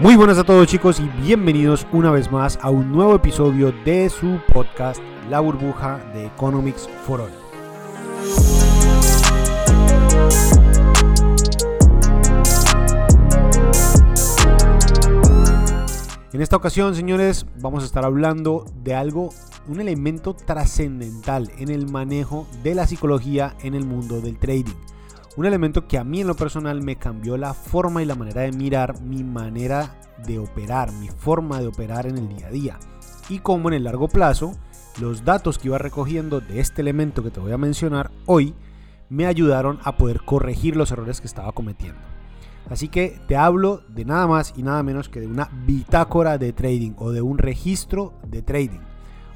Muy buenas a todos chicos y bienvenidos una vez más a un nuevo episodio de su podcast La burbuja de Economics for All. En esta ocasión, señores, vamos a estar hablando de algo, un elemento trascendental en el manejo de la psicología en el mundo del trading un elemento que a mí en lo personal me cambió la forma y la manera de mirar, mi manera de operar, mi forma de operar en el día a día. Y como en el largo plazo, los datos que iba recogiendo de este elemento que te voy a mencionar hoy me ayudaron a poder corregir los errores que estaba cometiendo. Así que te hablo de nada más y nada menos que de una bitácora de trading o de un registro de trading.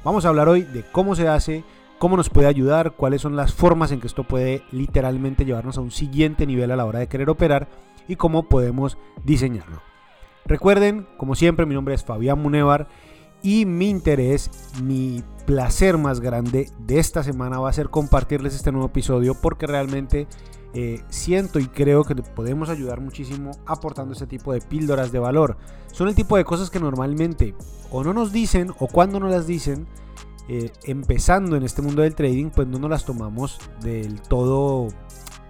Vamos a hablar hoy de cómo se hace, cómo nos puede ayudar, cuáles son las formas en que esto puede literalmente llevarnos a un siguiente nivel a la hora de querer operar y cómo podemos diseñarlo. Recuerden, como siempre, mi nombre es Fabián Munevar y mi interés, mi placer más grande de esta semana va a ser compartirles este nuevo episodio porque realmente eh, siento y creo que podemos ayudar muchísimo aportando este tipo de píldoras de valor. Son el tipo de cosas que normalmente o no nos dicen o cuando no las dicen eh, empezando en este mundo del trading, pues no nos las tomamos del todo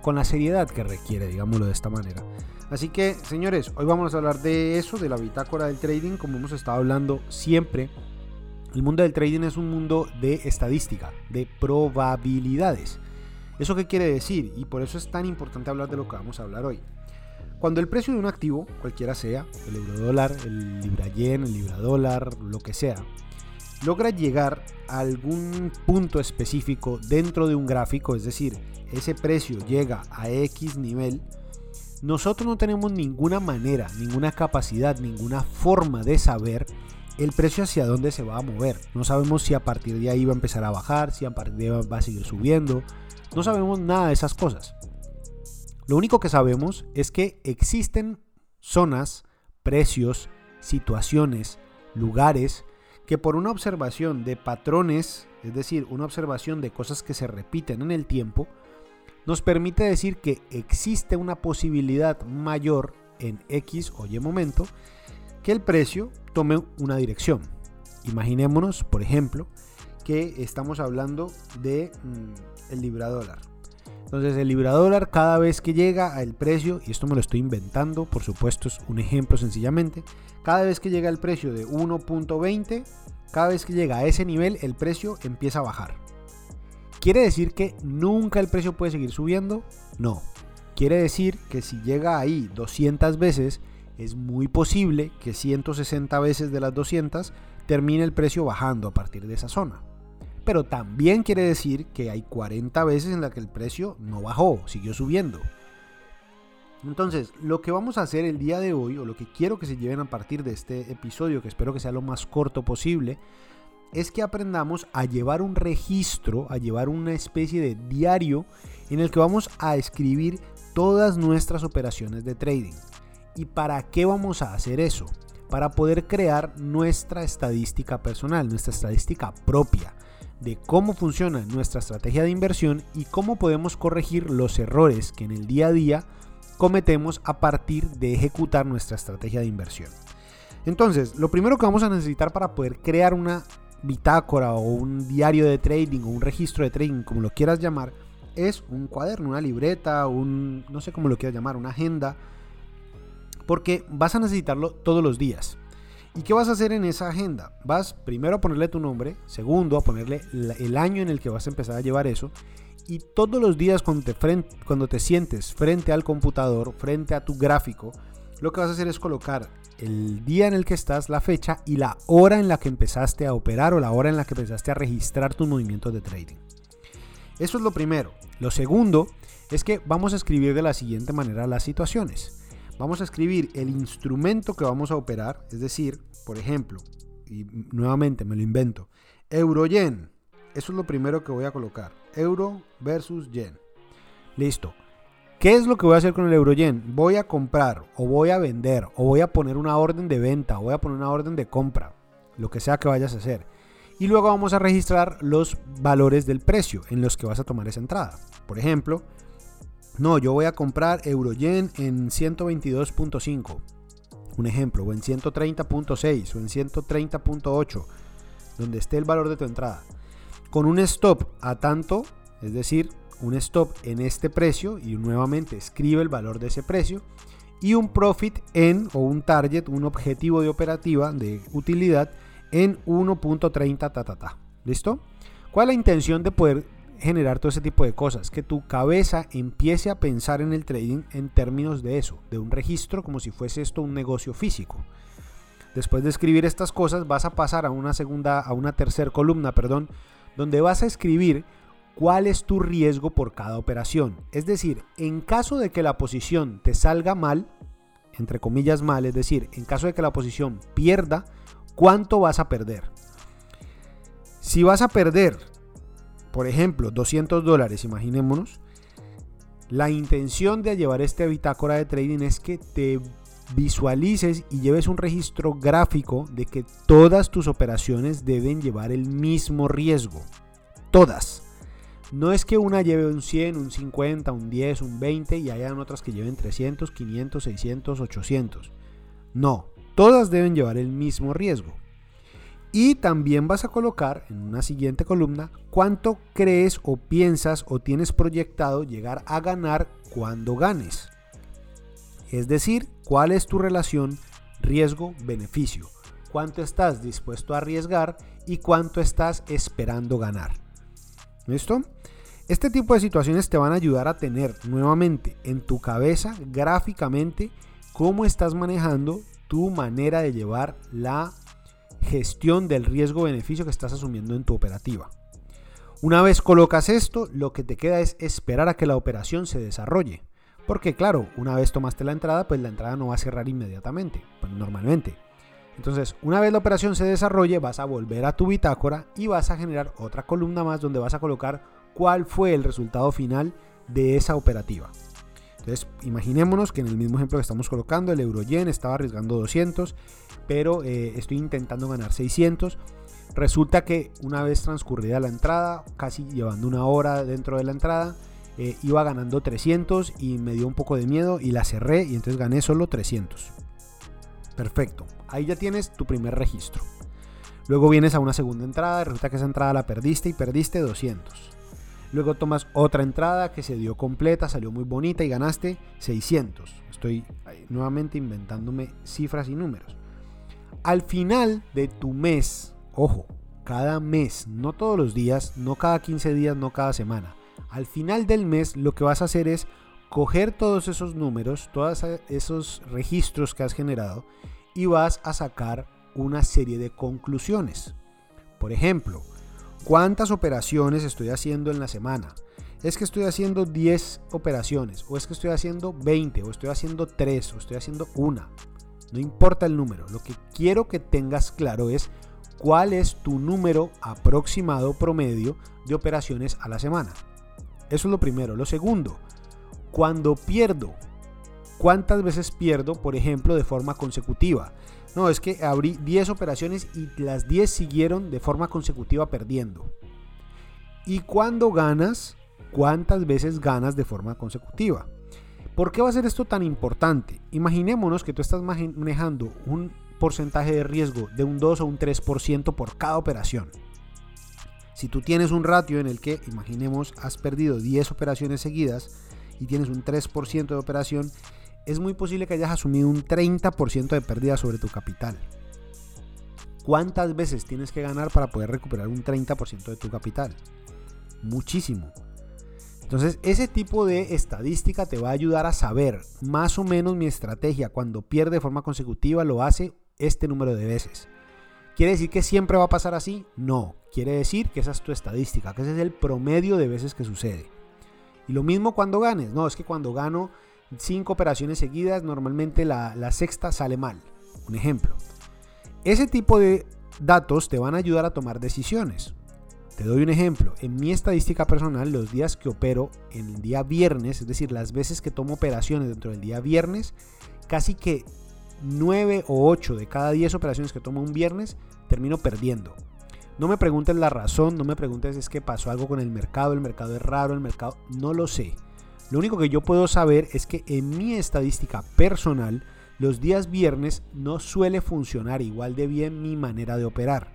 con la seriedad que requiere, digámoslo de esta manera. Así que, señores, hoy vamos a hablar de eso, de la bitácora del trading, como hemos estado hablando siempre. El mundo del trading es un mundo de estadística, de probabilidades. ¿Eso qué quiere decir? Y por eso es tan importante hablar de lo que vamos a hablar hoy. Cuando el precio de un activo, cualquiera sea, el euro dólar, el libra yen, el libra dólar, lo que sea, logra llegar a algún punto específico dentro de un gráfico, es decir, ese precio llega a X nivel, nosotros no tenemos ninguna manera, ninguna capacidad, ninguna forma de saber el precio hacia dónde se va a mover. No sabemos si a partir de ahí va a empezar a bajar, si a partir de ahí va a seguir subiendo. No sabemos nada de esas cosas. Lo único que sabemos es que existen zonas, precios, situaciones, lugares que por una observación de patrones, es decir, una observación de cosas que se repiten en el tiempo, nos permite decir que existe una posibilidad mayor en X o Y momento que el precio tome una dirección. Imaginémonos, por ejemplo, que estamos hablando de mm, el libra dólar. Entonces el libra dólar cada vez que llega al precio, y esto me lo estoy inventando, por supuesto es un ejemplo sencillamente, cada vez que llega al precio de 1.20, cada vez que llega a ese nivel el precio empieza a bajar. ¿Quiere decir que nunca el precio puede seguir subiendo? No. Quiere decir que si llega ahí 200 veces, es muy posible que 160 veces de las 200 termine el precio bajando a partir de esa zona pero también quiere decir que hay 40 veces en la que el precio no bajó, siguió subiendo. Entonces, lo que vamos a hacer el día de hoy, o lo que quiero que se lleven a partir de este episodio, que espero que sea lo más corto posible, es que aprendamos a llevar un registro, a llevar una especie de diario en el que vamos a escribir todas nuestras operaciones de trading. ¿Y para qué vamos a hacer eso? Para poder crear nuestra estadística personal, nuestra estadística propia de cómo funciona nuestra estrategia de inversión y cómo podemos corregir los errores que en el día a día cometemos a partir de ejecutar nuestra estrategia de inversión. Entonces, lo primero que vamos a necesitar para poder crear una bitácora o un diario de trading o un registro de trading, como lo quieras llamar, es un cuaderno, una libreta, un no sé cómo lo quieras llamar, una agenda, porque vas a necesitarlo todos los días. ¿Y qué vas a hacer en esa agenda? Vas primero a ponerle tu nombre, segundo a ponerle el año en el que vas a empezar a llevar eso. Y todos los días cuando te, sientes frente al computador, frente a tu gráfico, lo que vas a hacer es colocar el día en el que estás, la fecha y la hora en la que empezaste a operar o la hora en la que empezaste a registrar tus movimientos de trading. Eso es lo primero. Lo segundo es que vamos a escribir de la siguiente manera las situaciones vamos a escribir el instrumento que vamos a operar, es decir, por ejemplo, y nuevamente me lo invento, euro-yen. Eso es lo primero que voy a colocar. Euro versus yen. Listo. ¿Qué es lo que voy a hacer con el euro-yen? Voy a comprar o voy a vender o voy a poner una orden de venta o voy a poner una orden de compra. Lo que sea que vayas a hacer. Y luego vamos a registrar los valores del precio en los que vas a tomar esa entrada. Por ejemplo, no, yo voy a comprar Euroyen en 122.5. Un ejemplo, o en 130.6 o en 130.8, donde esté el valor de tu entrada. Con un stop a tanto, es decir, un stop en este precio y nuevamente escribe el valor de ese precio y un profit en o un target, un objetivo de operativa de utilidad en 1.30 ta, ta, ta. ¿Listo? ¿Cuál es la intención de poder generar todo ese tipo de cosas? Que tu cabeza empiece a pensar en el trading en términos de eso, de un registro como si fuese esto un negocio físico. Después de escribir estas cosas vas a pasar a una segunda, a una tercera columna, perdón, donde vas a escribir cuál es tu riesgo por cada operación. Es decir, en caso de que la posición te salga mal, entre comillas mal, es decir, en caso de que la posición pierda, ¿cuánto vas a perder? Si vas a perder, por ejemplo, 200 dólares, imaginémonos, la intención de llevar este bitácora de trading es que te visualices y lleves un registro gráfico de que todas tus operaciones deben llevar el mismo riesgo. Todas. No es que una lleve un 100, un 50, un 10, un 20 y hayan otras que lleven 300, 500, 600, 800. No, todas deben llevar el mismo riesgo. Y también vas a colocar en una siguiente columna cuánto crees o piensas o tienes proyectado llegar a ganar cuando ganes. Es decir, cuál es tu relación riesgo-beneficio. Cuánto estás dispuesto a arriesgar y cuánto estás esperando ganar. ¿Listo? Este tipo de situaciones te van a ayudar a tener nuevamente en tu cabeza gráficamente cómo estás manejando tu manera de llevar la gestión del riesgo-beneficio que estás asumiendo en tu operativa. Una vez colocas esto, lo que te queda es esperar a que la operación se desarrolle. Porque claro, una vez tomaste la entrada, pues la entrada no va a cerrar inmediatamente, pues normalmente. Entonces, una vez la operación se desarrolle, vas a volver a tu bitácora y vas a generar otra columna más donde vas a colocar cuál fue el resultado final de esa operativa. Entonces, imaginémonos que en el mismo ejemplo que estamos colocando, el euro yen estaba arriesgando 200, pero eh, estoy intentando ganar 600. Resulta que una vez transcurrida la entrada, casi llevando una hora dentro de la entrada, eh, iba ganando 300 y me dio un poco de miedo y la cerré y entonces gané solo 300. Perfecto, ahí ya tienes tu primer registro. Luego vienes a una segunda entrada, resulta que esa entrada la perdiste y perdiste 200. Luego tomas otra entrada que se dio completa, salió muy bonita y ganaste 600. Estoy nuevamente inventándome cifras y números. Al final de tu mes, ojo, cada mes, no todos los días, no cada 15 días, no cada semana. Al final del mes lo que vas a hacer es coger todos esos números, todos esos registros que has generado y vas a sacar una serie de conclusiones. Por ejemplo, ¿cuántas operaciones estoy haciendo en la semana? Es que estoy haciendo 10 operaciones, o es que estoy haciendo 20, o estoy haciendo 3, o estoy haciendo una. No importa el número, lo que quiero que tengas claro es cuál es tu número aproximado promedio de operaciones a la semana. Eso es lo primero. Lo segundo, cuando pierdo, ¿cuántas veces pierdo, por ejemplo, de forma consecutiva? No, es que abrí 10 operaciones y las 10 siguieron de forma consecutiva perdiendo. Y cuando ganas, ¿cuántas veces ganas de forma consecutiva? ¿Por qué va a ser esto tan importante? Imaginémonos que tú estás manejando un porcentaje de riesgo de un 2 o un 3% por cada operación. Si tú tienes un ratio en el que, imaginemos, has perdido 10 operaciones seguidas y tienes un 3% de operación, es muy posible que hayas asumido un 30% de pérdida sobre tu capital. ¿Cuántas veces tienes que ganar para poder recuperar un 30% de tu capital? Muchísimo. Entonces, ese tipo de estadística te va a ayudar a saber más o menos mi estrategia. Cuando pierde de forma consecutiva, lo hace este número de veces. ¿Quiere decir que siempre va a pasar así? No. Quiere decir que esa es tu estadística, que ese es el promedio de veces que sucede. Y lo mismo cuando ganes. No, es que cuando gano cinco operaciones seguidas, normalmente la, la sexta sale mal. Un ejemplo. Ese tipo de datos te van a ayudar a tomar decisiones. Te doy un ejemplo. En mi estadística personal, los días que opero en el día viernes, es decir, las veces que tomo operaciones dentro del día viernes, casi que 9 o 8 de cada 10 operaciones que tomo un viernes, termino perdiendo. No me preguntes la razón, no me preguntes es que pasó algo con el mercado, el mercado es raro, el mercado, no lo sé. Lo único que yo puedo saber es que en mi estadística personal los días viernes no suele funcionar igual de bien mi manera de operar.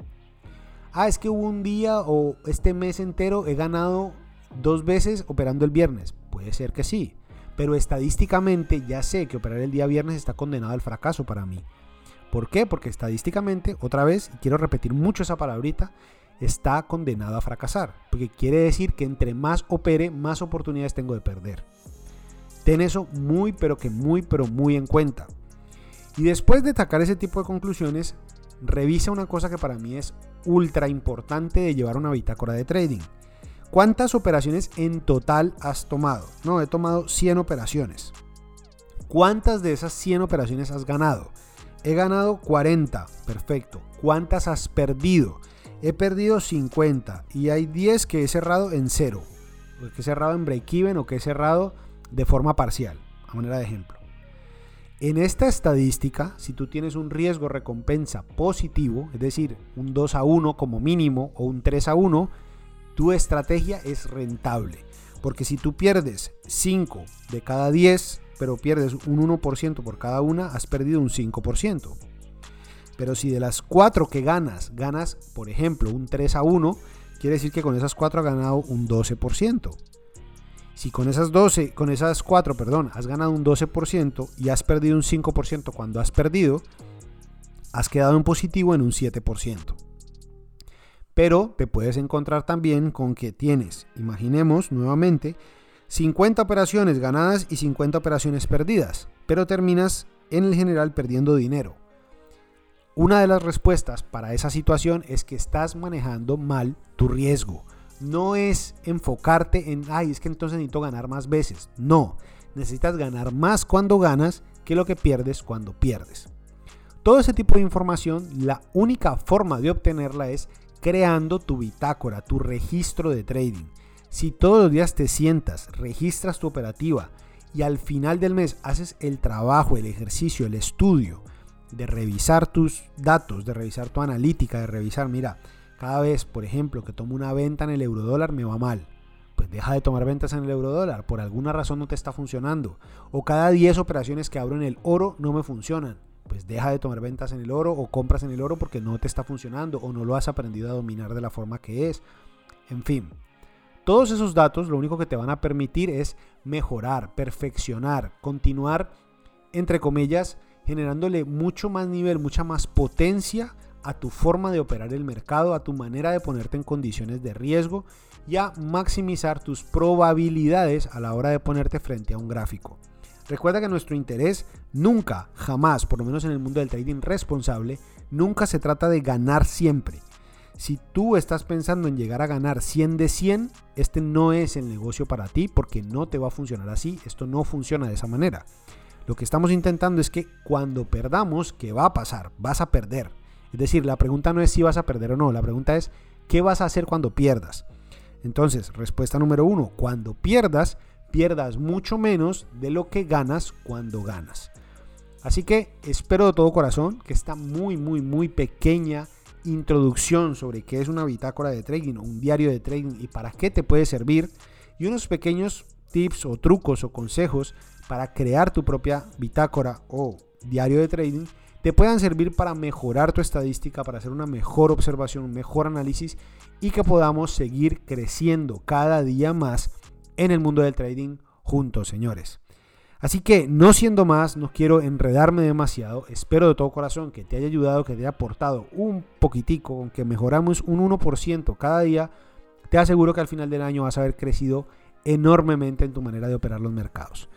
Ah, es que hubo un día o este mes entero he ganado dos veces operando el viernes. Puede ser que sí, pero estadísticamente ya sé que operar el día viernes está condenado al fracaso para mí. ¿Por qué? Porque estadísticamente, otra vez, y quiero repetir mucho esa palabrita, está condenado a fracasar. Porque quiere decir que entre más opere, más oportunidades tengo de perder. Ten eso muy, pero que muy, pero muy en cuenta. Y después de sacar ese tipo de conclusiones, revisa una cosa que para mí es ultra importante de llevar una bitácora de trading. ¿Cuántas operaciones en total has tomado? No, he tomado 100 operaciones. ¿Cuántas de esas 100 operaciones has ganado? He ganado 40, perfecto. ¿Cuántas has perdido? He perdido 50 y hay 10 que he cerrado en cero, que he cerrado en break-even o que he cerrado de forma parcial, a manera de ejemplo. En esta estadística, si tú tienes un riesgo recompensa positivo, es decir, un 2 a 1 como mínimo o un 3 a 1, tu estrategia es rentable. Porque si tú pierdes 5 de cada 10, pero pierdes un 1% por cada una, has perdido un 5%. Pero si de las 4 que ganas, ganas, por ejemplo, un 3 a 1, quiere decir que con esas 4 has ganado un 12%. Si con esas 12, con esas 4, perdón, has ganado un 12% y has perdido un 5% cuando has perdido, has quedado en positivo en un 7%. Pero te puedes encontrar también con que tienes, imaginemos nuevamente, 50 operaciones ganadas y 50 operaciones perdidas, pero terminas en el general perdiendo dinero. Una de las respuestas para esa situación es que estás manejando mal tu riesgo. No es enfocarte en, ay, es que entonces necesito ganar más veces. No, necesitas ganar más cuando ganas que lo que pierdes cuando pierdes. Todo ese tipo de información, la única forma de obtenerla es creando tu bitácora, tu registro de trading. Si todos los días te sientas, registras tu operativa y al final del mes haces el trabajo, el ejercicio, el estudio de revisar tus datos, de revisar tu analítica, de revisar, mira, cada vez, por ejemplo, que tomo una venta en el eurodólar me va mal. Pues deja de tomar ventas en el eurodólar, por alguna razón no te está funcionando. O cada 10 operaciones que abro en el oro no me funcionan. Pues deja de tomar ventas en el oro o compras en el oro porque no te está funcionando o no lo has aprendido a dominar de la forma que es. En fin, todos esos datos lo único que te van a permitir es mejorar, perfeccionar, continuar, entre comillas, generándole mucho más nivel, mucha más potencia a tu forma de operar el mercado, a tu manera de ponerte en condiciones de riesgo y a maximizar tus probabilidades a la hora de ponerte frente a un gráfico. Recuerda que nuestro interés nunca, jamás, por lo menos en el mundo del trading responsable, nunca se trata de ganar siempre. Si tú estás pensando en llegar a ganar 100 de 100, este no es el negocio para ti porque no te va a funcionar así. Esto no funciona de esa manera. Lo que estamos intentando es que cuando perdamos, ¿qué va a pasar? Vas a perder. Es decir, la pregunta no es si vas a perder o no, la pregunta es ¿qué vas a hacer cuando pierdas? Entonces, respuesta número uno, cuando pierdas, pierdas mucho menos de lo que ganas cuando ganas. Así que espero de todo corazón que esta muy, muy, muy pequeña introducción sobre qué es una bitácora de trading o un diario de trading y para qué te puede servir y unos pequeños tips o trucos o consejos para crear tu propia bitácora o diario de trading te puedan servir para mejorar tu estadística, para hacer una mejor observación, un mejor análisis y que podamos seguir creciendo cada día más en el mundo del trading juntos, señores. Así que no siendo más, no quiero enredarme demasiado. Espero de todo corazón que te haya ayudado, que te haya aportado un poquitico, con que mejoramos un 1% cada día. Te aseguro que al final del año vas a haber crecido enormemente en tu manera de operar los mercados.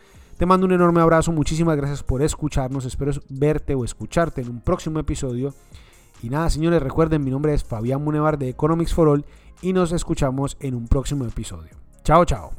Te mando un enorme abrazo, muchísimas gracias por escucharnos, espero verte o escucharte en un próximo episodio. Y nada, señores, recuerden, mi nombre es Fabián Munevar de Economics for All y nos escuchamos en un próximo episodio. Chao, chao.